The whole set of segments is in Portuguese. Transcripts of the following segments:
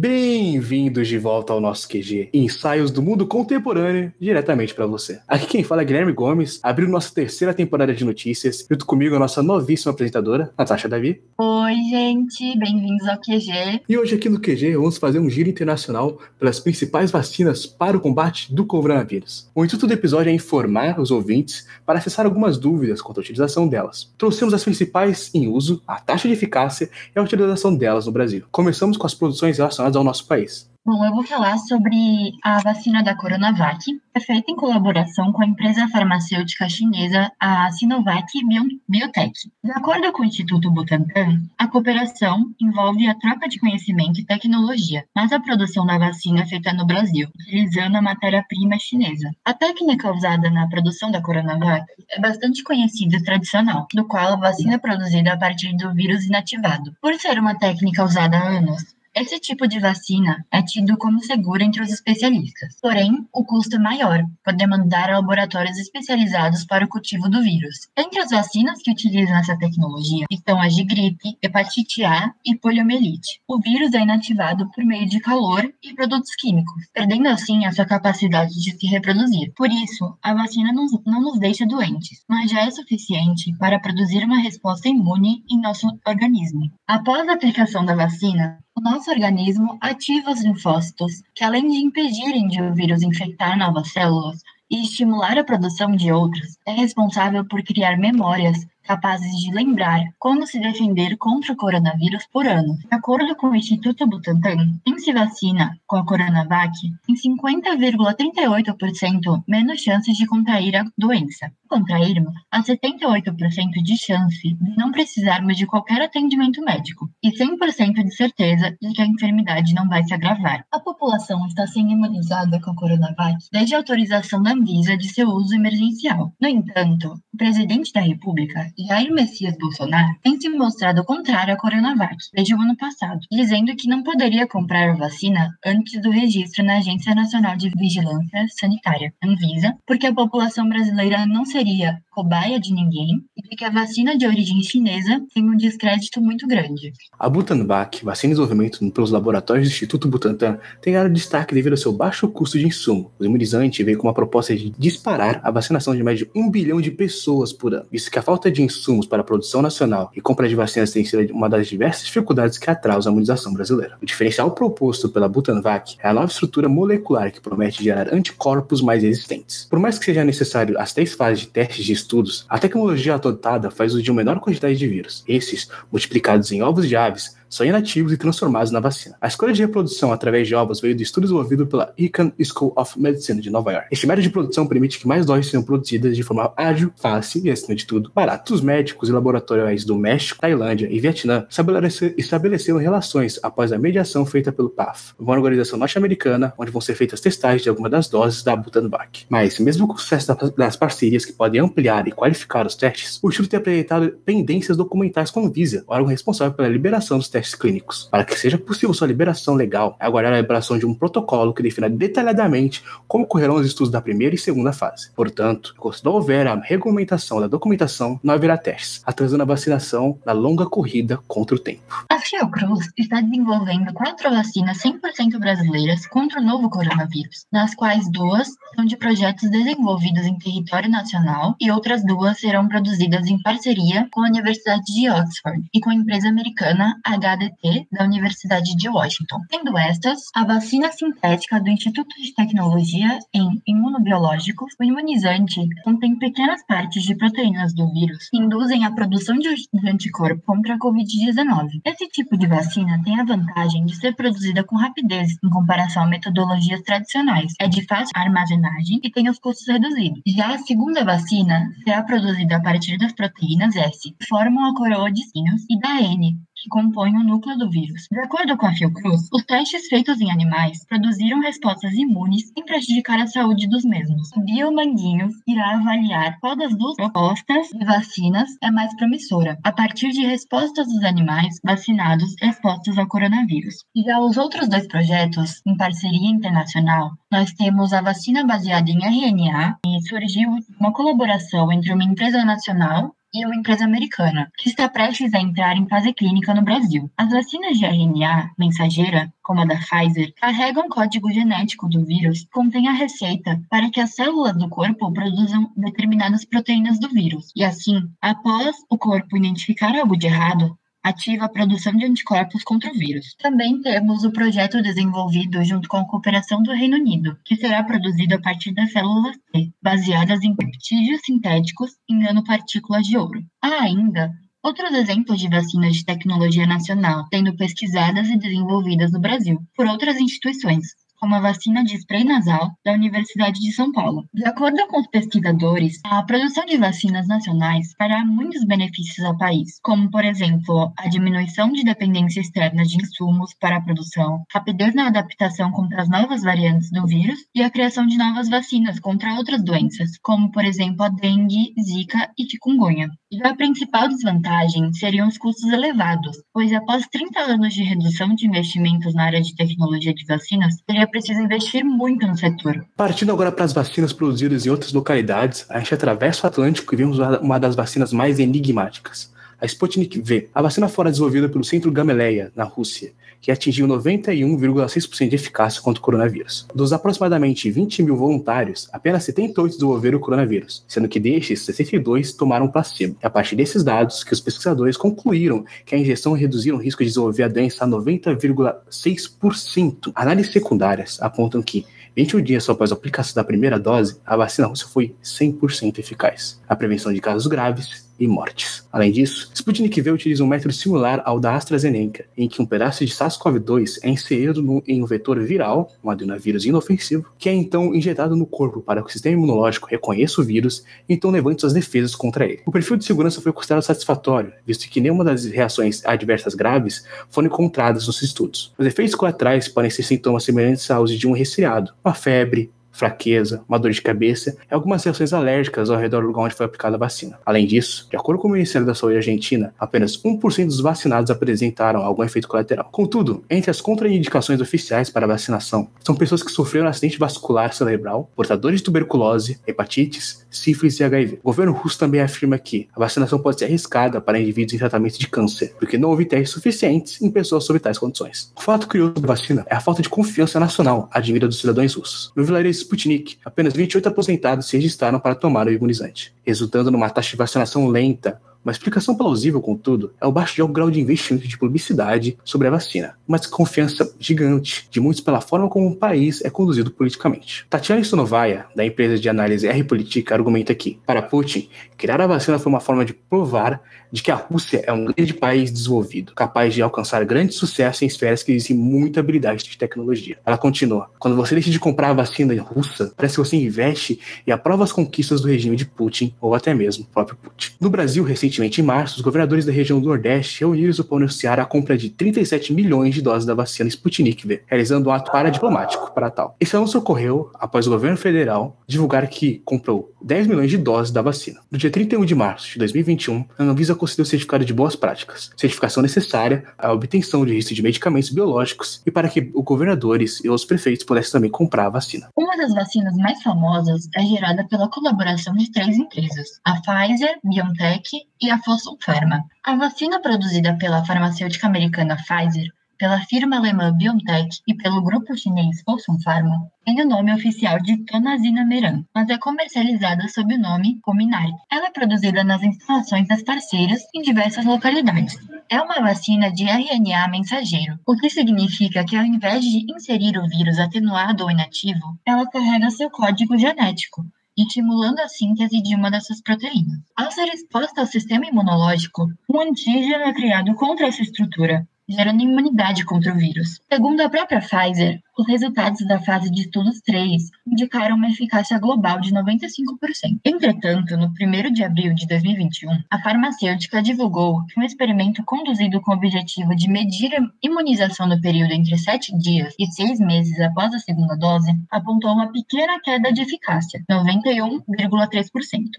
Bem-vindos de volta ao nosso QG, ensaios do mundo contemporâneo, diretamente para você. Aqui quem fala é Guilherme Gomes, abriu nossa terceira temporada de notícias, junto comigo a nossa novíssima apresentadora, Natasha Davi. Oi, gente, bem-vindos ao QG. E hoje aqui no QG vamos fazer um giro internacional pelas principais vacinas para o combate do coronavírus. O intuito do episódio é informar os ouvintes para acessar algumas dúvidas quanto à utilização delas. Trouxemos as principais em uso, a taxa de eficácia e a utilização delas no Brasil. Começamos com as produções relacionadas ao nosso país. Bom, eu vou falar sobre a vacina da Coronavac, é feita em colaboração com a empresa farmacêutica chinesa, a Sinovac Biotech. De acordo com o Instituto Butantan, a cooperação envolve a troca de conhecimento e tecnologia, mas a produção da vacina é feita no Brasil, utilizando a matéria-prima chinesa. A técnica usada na produção da Coronavac é bastante conhecida e tradicional, no qual a vacina é produzida a partir do vírus inativado. Por ser uma técnica usada há anos, esse tipo de vacina é tido como seguro entre os especialistas, porém, o custo é maior, por demandar laboratórios especializados para o cultivo do vírus. Entre as vacinas que utilizam essa tecnologia estão as de gripe, hepatite A e poliomielite. O vírus é inativado por meio de calor e produtos químicos, perdendo assim a sua capacidade de se reproduzir. Por isso, a vacina não, não nos deixa doentes, mas já é suficiente para produzir uma resposta imune em nosso organismo. Após a aplicação da vacina, o nosso organismo ativa os linfócitos, que além de impedirem de o vírus infectar novas células e estimular a produção de outras, é responsável por criar memórias capazes de lembrar como se defender contra o coronavírus por ano. De acordo com o Instituto Butantan, quem se vacina com a Coronavac tem 50,38% menos chances de contrair a doença. Contrairmos, há 78% de chance de não precisarmos de qualquer atendimento médico e 100% de certeza de que a enfermidade não vai se agravar. A população está sendo imunizada com a Coronavac desde a autorização da Anvisa de seu uso emergencial. No entanto, o presidente da República Jair Messias Bolsonaro tem se mostrado contrário à Coronavac desde o ano passado, dizendo que não poderia comprar a vacina antes do registro na Agência Nacional de Vigilância Sanitária, Anvisa, porque a população brasileira não seria cobaia de ninguém e que a vacina de origem chinesa tem um descrédito muito grande. A Butanvac, vacina em desenvolvimento pelos laboratórios do Instituto Butantan, tem ganhado destaque devido ao seu baixo custo de insumo. O imunizante veio com uma proposta de disparar a vacinação de mais de um bilhão de pessoas por ano, visto que a falta de insumos para a produção nacional e compra de vacinas tem sido uma das diversas dificuldades que atrasam a imunização brasileira. O diferencial proposto pela Butanvac é a nova estrutura molecular que promete gerar anticorpos mais resistentes. Por mais que seja necessário as três fases de testes de estudos, a tecnologia adotada faz uso de uma menor quantidade de vírus. Esses, multiplicados em ovos de aves, são inativos e transformados na vacina. A escolha de reprodução através de ovos veio do estudo desenvolvido pela Icahn School of Medicine de Nova York. Este método de produção permite que mais doses sejam produzidas de forma ágil, fácil e, acima de tudo, barato. Os médicos e laboratórios do México, Tailândia e Vietnã estabeleceram relações após a mediação feita pelo PAF, uma organização norte-americana onde vão ser feitas testagens de algumas das doses da Butanvac. Mas, mesmo com o sucesso das parcerias que podem ampliar e qualificar os testes, o estudo tem apresentado pendências documentais com o Visa, órgão responsável pela liberação dos testes testes clínicos. Para que seja possível sua liberação legal, é aguardar a liberação de um protocolo que defina detalhadamente como ocorrerão os estudos da primeira e segunda fase. Portanto, enquanto não houver a regulamentação da documentação, não haverá testes, atrasando a vacinação na longa corrida contra o tempo. A Fiocruz está desenvolvendo quatro vacinas 100% brasileiras contra o novo coronavírus, das quais duas são de projetos desenvolvidos em território nacional e outras duas serão produzidas em parceria com a Universidade de Oxford e com a empresa americana H HDT da Universidade de Washington. Sendo estas, a vacina sintética do Instituto de Tecnologia em Imunobiológicos, o imunizante contém pequenas partes de proteínas do vírus que induzem a produção de anticorpo contra a Covid-19. Esse tipo de vacina tem a vantagem de ser produzida com rapidez em comparação a metodologias tradicionais. É de fácil armazenagem e tem os custos reduzidos. Já a segunda vacina será produzida a partir das proteínas S, que formam a coroa de sinos, e da N, que compõem o núcleo do vírus. De acordo com a Fiocruz, os testes feitos em animais produziram respostas imunes sem prejudicar a saúde dos mesmos. O Biomanguinho irá avaliar qual das duas propostas de vacinas é mais promissora, a partir de respostas dos animais vacinados expostos ao coronavírus. Já os outros dois projetos, em parceria internacional, nós temos a vacina baseada em RNA, e surgiu uma colaboração entre uma empresa nacional e uma empresa americana, que está prestes a entrar em fase clínica no Brasil. As vacinas de RNA mensageira, como a da Pfizer, carregam código genético do vírus que contém a receita para que as células do corpo produzam determinadas proteínas do vírus. E assim, após o corpo identificar algo de errado, ativa a produção de anticorpos contra o vírus. Também temos o projeto desenvolvido junto com a cooperação do Reino Unido, que será produzido a partir das células T, baseadas em peptídeos sintéticos em nanopartículas de ouro. Há ainda Outros exemplos de vacinas de tecnologia nacional sendo pesquisadas e desenvolvidas no Brasil por outras instituições, como a vacina de spray nasal da Universidade de São Paulo. De acordo com os pesquisadores, a produção de vacinas nacionais fará muitos benefícios ao país, como, por exemplo, a diminuição de dependência externa de insumos para a produção, rapidez na adaptação contra as novas variantes do vírus e a criação de novas vacinas contra outras doenças, como, por exemplo, a dengue, zika e chikungunya. Já a principal desvantagem seriam os custos elevados, pois após 30 anos de redução de investimentos na área de tecnologia de vacinas, seria preciso investir muito no setor. Partindo agora para as vacinas produzidas em outras localidades, a gente atravessa o Atlântico e vemos uma das vacinas mais enigmáticas, a Sputnik V, a vacina fora desenvolvida pelo Centro Gamaleya, na Rússia, que atingiu 91,6% de eficácia contra o coronavírus. Dos aproximadamente 20 mil voluntários, apenas 78 desenvolveram o coronavírus, sendo que destes, 62 tomaram placebo. É a partir desses dados que os pesquisadores concluíram que a injeção reduziu o risco de desenvolver a doença a 90,6%. Análises secundárias apontam que 21 dias após a aplicação da primeira dose, a vacina russa foi 100% eficaz. A prevenção de casos graves e mortes. Além disso, Sputnik V utiliza um método similar ao da AstraZeneca, em que um pedaço de SARS-CoV-2 é inserido no, em um vetor viral, um adenovírus inofensivo, que é então injetado no corpo para que o sistema imunológico reconheça o vírus e então levante suas defesas contra ele. O perfil de segurança foi considerado satisfatório, visto que nenhuma das reações adversas graves foram encontradas nos estudos. Os efeitos colaterais podem ser sintomas semelhantes aos de um resfriado, uma febre, fraqueza, uma dor de cabeça e algumas reações alérgicas ao redor do lugar onde foi aplicada a vacina. Além disso, de acordo com o Ministério da Saúde Argentina, apenas 1% dos vacinados apresentaram algum efeito colateral. Contudo, entre as contraindicações oficiais para a vacinação, são pessoas que sofreram acidente vascular cerebral, portadores de tuberculose, hepatites, sífilis e HIV. O governo russo também afirma que a vacinação pode ser arriscada para indivíduos em tratamento de câncer, porque não houve testes suficientes em pessoas sob tais condições. O fato curioso da vacina é a falta de confiança nacional advinda dos cidadãos russos. No vilarejo Sputnik, apenas 28 aposentados se registraram para tomar o imunizante, resultando numa taxa de vacinação lenta, uma explicação plausível, contudo, é o baixo grau de investimento de publicidade sobre a vacina, uma desconfiança gigante de muitos pela forma como o país é conduzido politicamente. Tatiana Stonovaya, da empresa de análise R-Politica, argumenta que, para Putin, criar a vacina foi uma forma de provar de que a Rússia é um grande país desenvolvido, capaz de alcançar grande sucesso em esferas que exigem muita habilidade de tecnologia. Ela continua: quando você decide comprar a vacina russa, parece que você investe e aprova as conquistas do regime de Putin ou até mesmo o próprio Putin. No Brasil, recentemente em março, os governadores da região do Nordeste reuniram-se para anunciar a compra de 37 milhões de doses da vacina Sputnik V, realizando um ato paradiplomático para tal. Esse anúncio ocorreu após o governo federal divulgar que comprou 10 milhões de doses da vacina. No dia 31 de março de 2021, a Anvisa concedeu o certificado de boas práticas, certificação necessária à obtenção de registro de medicamentos biológicos e para que os governadores e os prefeitos pudessem também comprar a vacina. Uma das vacinas mais famosas é gerada pela colaboração de três empresas, a Pfizer, BioNTech e a Fosun Pharma. A vacina produzida pela farmacêutica americana Pfizer pela firma alemã BioNTech e pelo grupo chinês Fosun Pharma, tem o nome oficial de Tonazina Meran, mas é comercializada sob o nome Comirnaty. Ela é produzida nas instalações das parceiras em diversas localidades. É uma vacina de RNA mensageiro, o que significa que ao invés de inserir o vírus atenuado ou inativo, ela carrega seu código genético, estimulando a síntese de uma dessas proteínas. Ao ser exposta ao sistema imunológico, um antígeno é criado contra essa estrutura, gerando imunidade contra o vírus. Segundo a própria Pfizer, os resultados da fase de estudos 3 indicaram uma eficácia global de 95%. Entretanto, no 1 de abril de 2021, a farmacêutica divulgou que um experimento conduzido com o objetivo de medir a imunização no período entre 7 dias e 6 meses após a segunda dose apontou uma pequena queda de eficácia, 91,3%.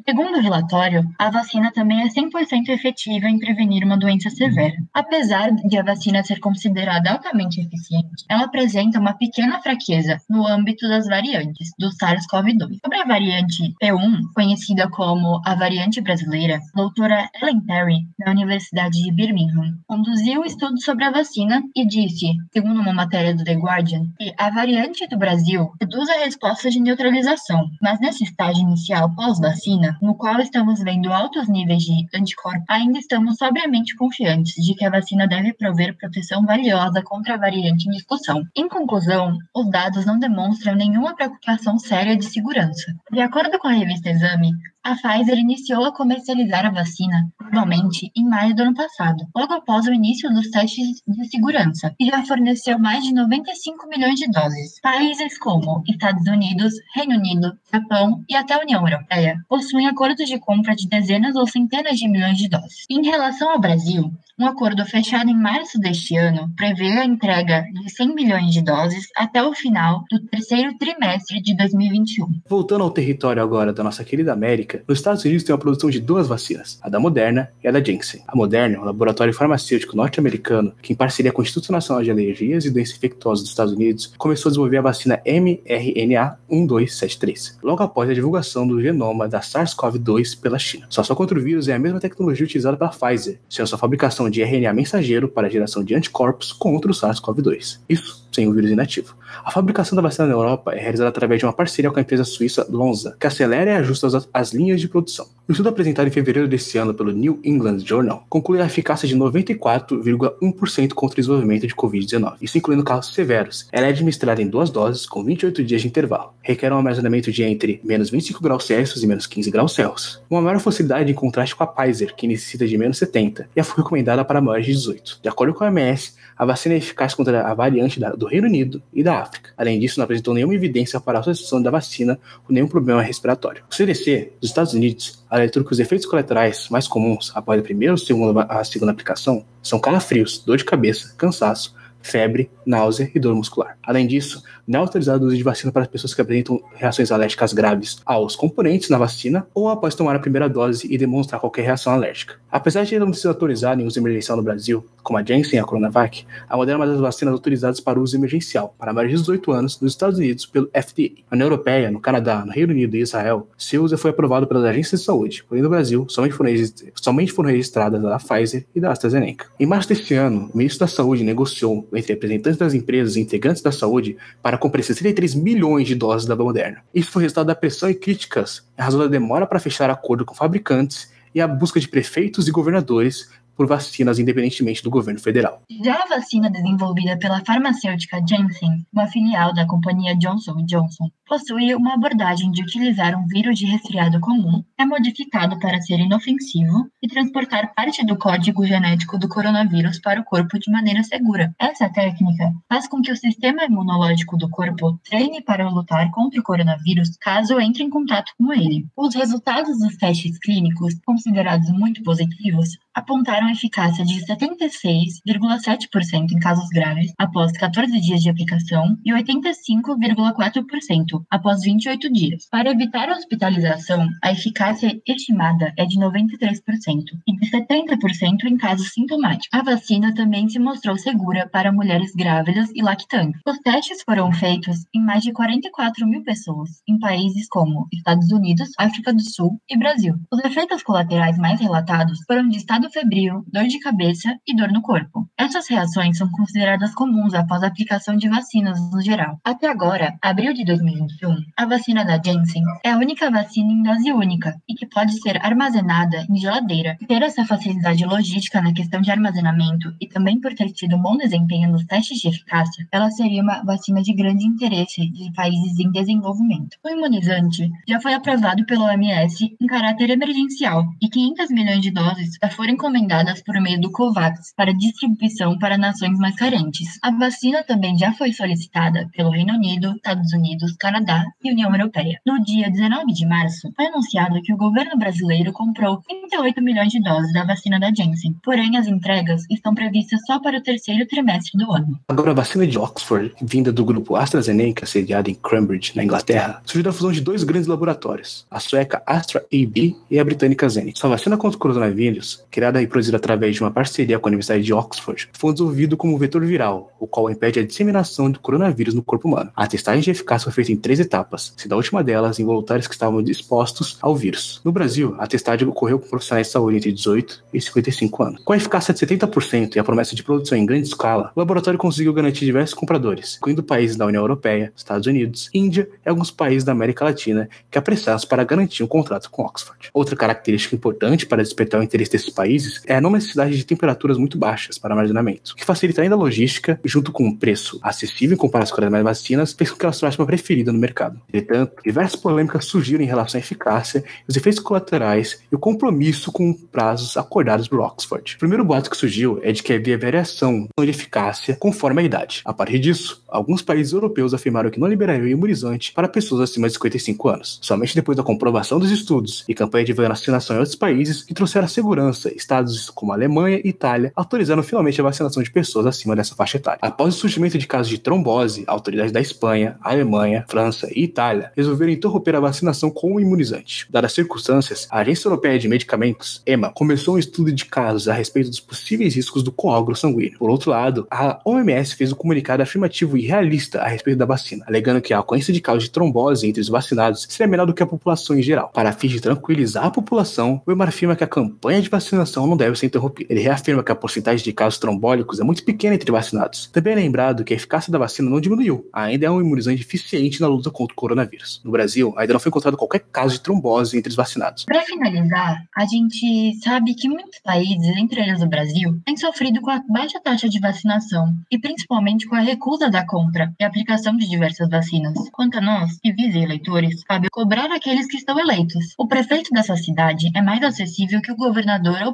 Segundo o relatório, a vacina também é 100% efetiva em prevenir uma doença severa. Apesar de a vacina ser considerada altamente eficiente, ela apresenta uma pequena fraqueza no âmbito das variantes do SARS-CoV-2. Sobre a variante P1, conhecida como a variante brasileira, a doutora Ellen Perry, da Universidade de Birmingham, conduziu um estudo sobre a vacina e disse, segundo uma matéria do The Guardian, que a variante do Brasil reduz a resposta de neutralização, mas nesse estágio inicial pós-vacina, no qual estamos vendo altos níveis de anticorpos, ainda estamos sobriamente confiantes de que a vacina deve prover proteção valiosa contra a variante em discussão. Em conclusão, os dados não demonstram nenhuma preocupação séria de segurança. De acordo com a revista Exame, a Pfizer iniciou a comercializar a vacina normalmente em maio do ano passado, logo após o início dos testes de segurança, e já forneceu mais de 95 milhões de doses. Países como Estados Unidos, Reino Unido, Japão e até a União Europeia possuem acordos de compra de dezenas ou centenas de milhões de doses. Em relação ao Brasil, um acordo fechado em março deste ano prevê a entrega de 100 milhões de doses até o final do terceiro trimestre de 2021. Voltando ao território agora da nossa querida América, nos Estados Unidos tem a produção de duas vacinas, a da Moderna e a da Janssen. A Moderna é um laboratório farmacêutico norte-americano que, em parceria com o Instituto Nacional de Alergias e Doenças Infecciosas dos Estados Unidos, começou a desenvolver a vacina mRNA-1273, logo após a divulgação do genoma da SARS-CoV-2 pela China. Só só contra o vírus é a mesma tecnologia utilizada pela Pfizer, sendo sua fabricação de RNA mensageiro para a geração de anticorpos contra o SARS-CoV-2. Isso sem o vírus inativo. A fabricação da vacina na Europa é realizada através de uma parceria com a empresa suíça Lonza, que acelera e ajusta as, as linhas de produção. O estudo apresentado em fevereiro deste ano pelo New England Journal conclui a eficácia de 94,1% contra o desenvolvimento de Covid-19, isso incluindo casos severos. Ela é administrada em duas doses, com 28 dias de intervalo. Requer um armazenamento de entre menos 25 graus Celsius e menos 15 graus Celsius. Uma maior facilidade em contraste com a Pfizer, que necessita de menos 70, e a foi recomendada para maiores de 18. De acordo com a OMS, a vacina é eficaz contra a variante do Reino Unido e da África. Além disso, não apresentou nenhuma evidência para a associação da vacina com nenhum problema respiratório. O CDC dos Estados Unidos alertou que os efeitos colaterais mais comuns após a primeira ou segunda, a segunda aplicação são calafrios, dor de cabeça, cansaço, febre, náusea e dor muscular. Além disso, não é autorizado o uso de vacina para pessoas que apresentam reações alérgicas graves aos componentes na vacina ou após tomar a primeira dose e demonstrar qualquer reação alérgica. Apesar de não ser autorizado em uso emergencial no Brasil, como a Janssen e a Coronavac, a Moderna é uma das vacinas autorizadas para uso emergencial para mais de 18 anos nos Estados Unidos pelo FDA. Na União Europeia, no Canadá, no Reino Unido e Israel, seu uso foi aprovado pelas agências de saúde, porém no Brasil somente foram, somente foram registradas a da Pfizer e da AstraZeneca. Em março deste ano, o ministro da Saúde negociou entre representantes das empresas e integrantes da saúde para comprar 63 milhões de doses da Moderna. Isso foi resultado da pressão e críticas em razão da demora para fechar acordo com fabricantes e a busca de prefeitos e governadores por vacinas independentemente do governo federal. Já a vacina desenvolvida pela farmacêutica Janssen, uma filial da companhia Johnson Johnson, possui uma abordagem de utilizar um vírus de resfriado comum, é modificado para ser inofensivo e transportar parte do código genético do coronavírus para o corpo de maneira segura. Essa técnica faz com que o sistema imunológico do corpo treine para lutar contra o coronavírus caso entre em contato com ele. Os resultados dos testes clínicos, considerados muito positivos, apontaram eficácia de 76,7% em casos graves após 14 dias de aplicação e 85,4% após 28 dias. Para evitar a hospitalização, a eficácia estimada é de 93% e de 70% em casos sintomáticos. A vacina também se mostrou segura para mulheres grávidas e lactantes. Os testes foram feitos em mais de 44 mil pessoas, em países como Estados Unidos, África do Sul e Brasil. Os efeitos colaterais mais relatados foram de estado febril, dor de cabeça e dor no corpo. Essas reações são consideradas comuns após a aplicação de vacinas no geral. Até agora, abril de 2020, 2021, a vacina da Janssen é a única vacina em dose única e que pode ser armazenada em geladeira. Ter essa facilidade logística na questão de armazenamento e também por ter tido um bom desempenho nos testes de eficácia, ela seria uma vacina de grande interesse de países em desenvolvimento. O imunizante já foi aprovado pelo OMS em caráter emergencial e 500 milhões de doses já foram encomendadas solicitadas por meio do COVAX para distribuição para nações mais carentes. A vacina também já foi solicitada pelo Reino Unido, Estados Unidos, Canadá e União Europeia. No dia 19 de março, foi anunciado que o governo brasileiro comprou 38 milhões de doses da vacina da Janssen, porém as entregas estão previstas só para o terceiro trimestre do ano. Agora, a vacina de Oxford, vinda do grupo AstraZeneca, sediada em Cambridge, na Inglaterra, surgiu da fusão de dois grandes laboratórios, a sueca Astra AB e a britânica Zenith. Sua vacina contra o coronavírus, criada e produzida através de uma parceria com a Universidade de Oxford, foi desenvolvido como vetor viral, o qual impede a disseminação do coronavírus no corpo humano. A testagem de eficácia foi feita em três etapas, sendo a última delas em voluntários que estavam expostos ao vírus. No Brasil, a testagem ocorreu com profissionais de saúde entre 18 e 55 anos. Com a eficácia de 70% e a promessa de produção em grande escala, o laboratório conseguiu garantir diversos compradores, incluindo países da União Europeia, Estados Unidos, Índia e alguns países da América Latina que apressaram para garantir um contrato com Oxford. Outra característica importante para despertar o interesse desses países é a não necessidade de temperaturas muito baixas para armazenamento, que facilita ainda a logística, junto com um preço acessível em comparação com as demais vacinas, fez com que ela se tornasse uma preferida no mercado. Entretanto, diversas polêmicas surgiram em relação à eficácia, os efeitos colaterais e o compromisso com prazos acordados por Oxford. O primeiro boato que surgiu é de que havia variação de eficácia conforme a idade. A partir disso, alguns países europeus afirmaram que não liberariam imunizante para pessoas acima de 55 anos. Somente depois da comprovação dos estudos e campanha de vacinação em outros países que trouxeram a segurança, estados como Alemanha e Itália autorizaram finalmente a vacinação de pessoas acima dessa faixa etária. Após o surgimento de casos de trombose, autoridades da Espanha, Alemanha, França e Itália resolveram interromper a vacinação com o imunizante. Dadas as circunstâncias, a Agência Europeia de Medicamentos, EMA, começou um estudo de casos a respeito dos possíveis riscos do coágulo sanguíneo. Por outro lado, a OMS fez um comunicado afirmativo e realista a respeito da vacina, alegando que a ocorrência de casos de trombose entre os vacinados seria menor do que a população em geral. Para fins de tranquilizar a população, o EMA afirma que a campanha de vacinação não deve ser. Ele reafirma que a porcentagem de casos trombólicos é muito pequena entre vacinados. Também é lembrado que a eficácia da vacina não diminuiu, ainda é um imunizante eficiente na luta contra o coronavírus. No Brasil, ainda não foi encontrado qualquer caso de trombose entre os vacinados. Para finalizar, a gente sabe que muitos países, entre eles o Brasil, têm sofrido com a baixa taxa de vacinação e principalmente com a recusa da compra e aplicação de diversas vacinas. Quanto a nós, civis e eleitores, cabe cobrar aqueles que estão eleitos. O prefeito dessa cidade é mais acessível que o governador ou o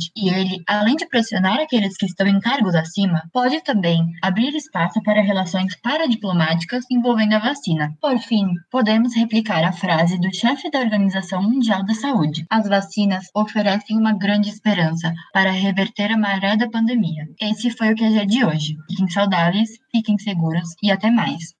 presidente, e ele, além de pressionar aqueles que estão em cargos acima, pode também abrir espaço para relações paradiplomáticas envolvendo a vacina. Por fim, podemos replicar a frase do chefe da Organização Mundial da Saúde: as vacinas oferecem uma grande esperança para reverter a maré da pandemia. Esse foi o QG de hoje. Fiquem saudáveis, fiquem seguros e até mais.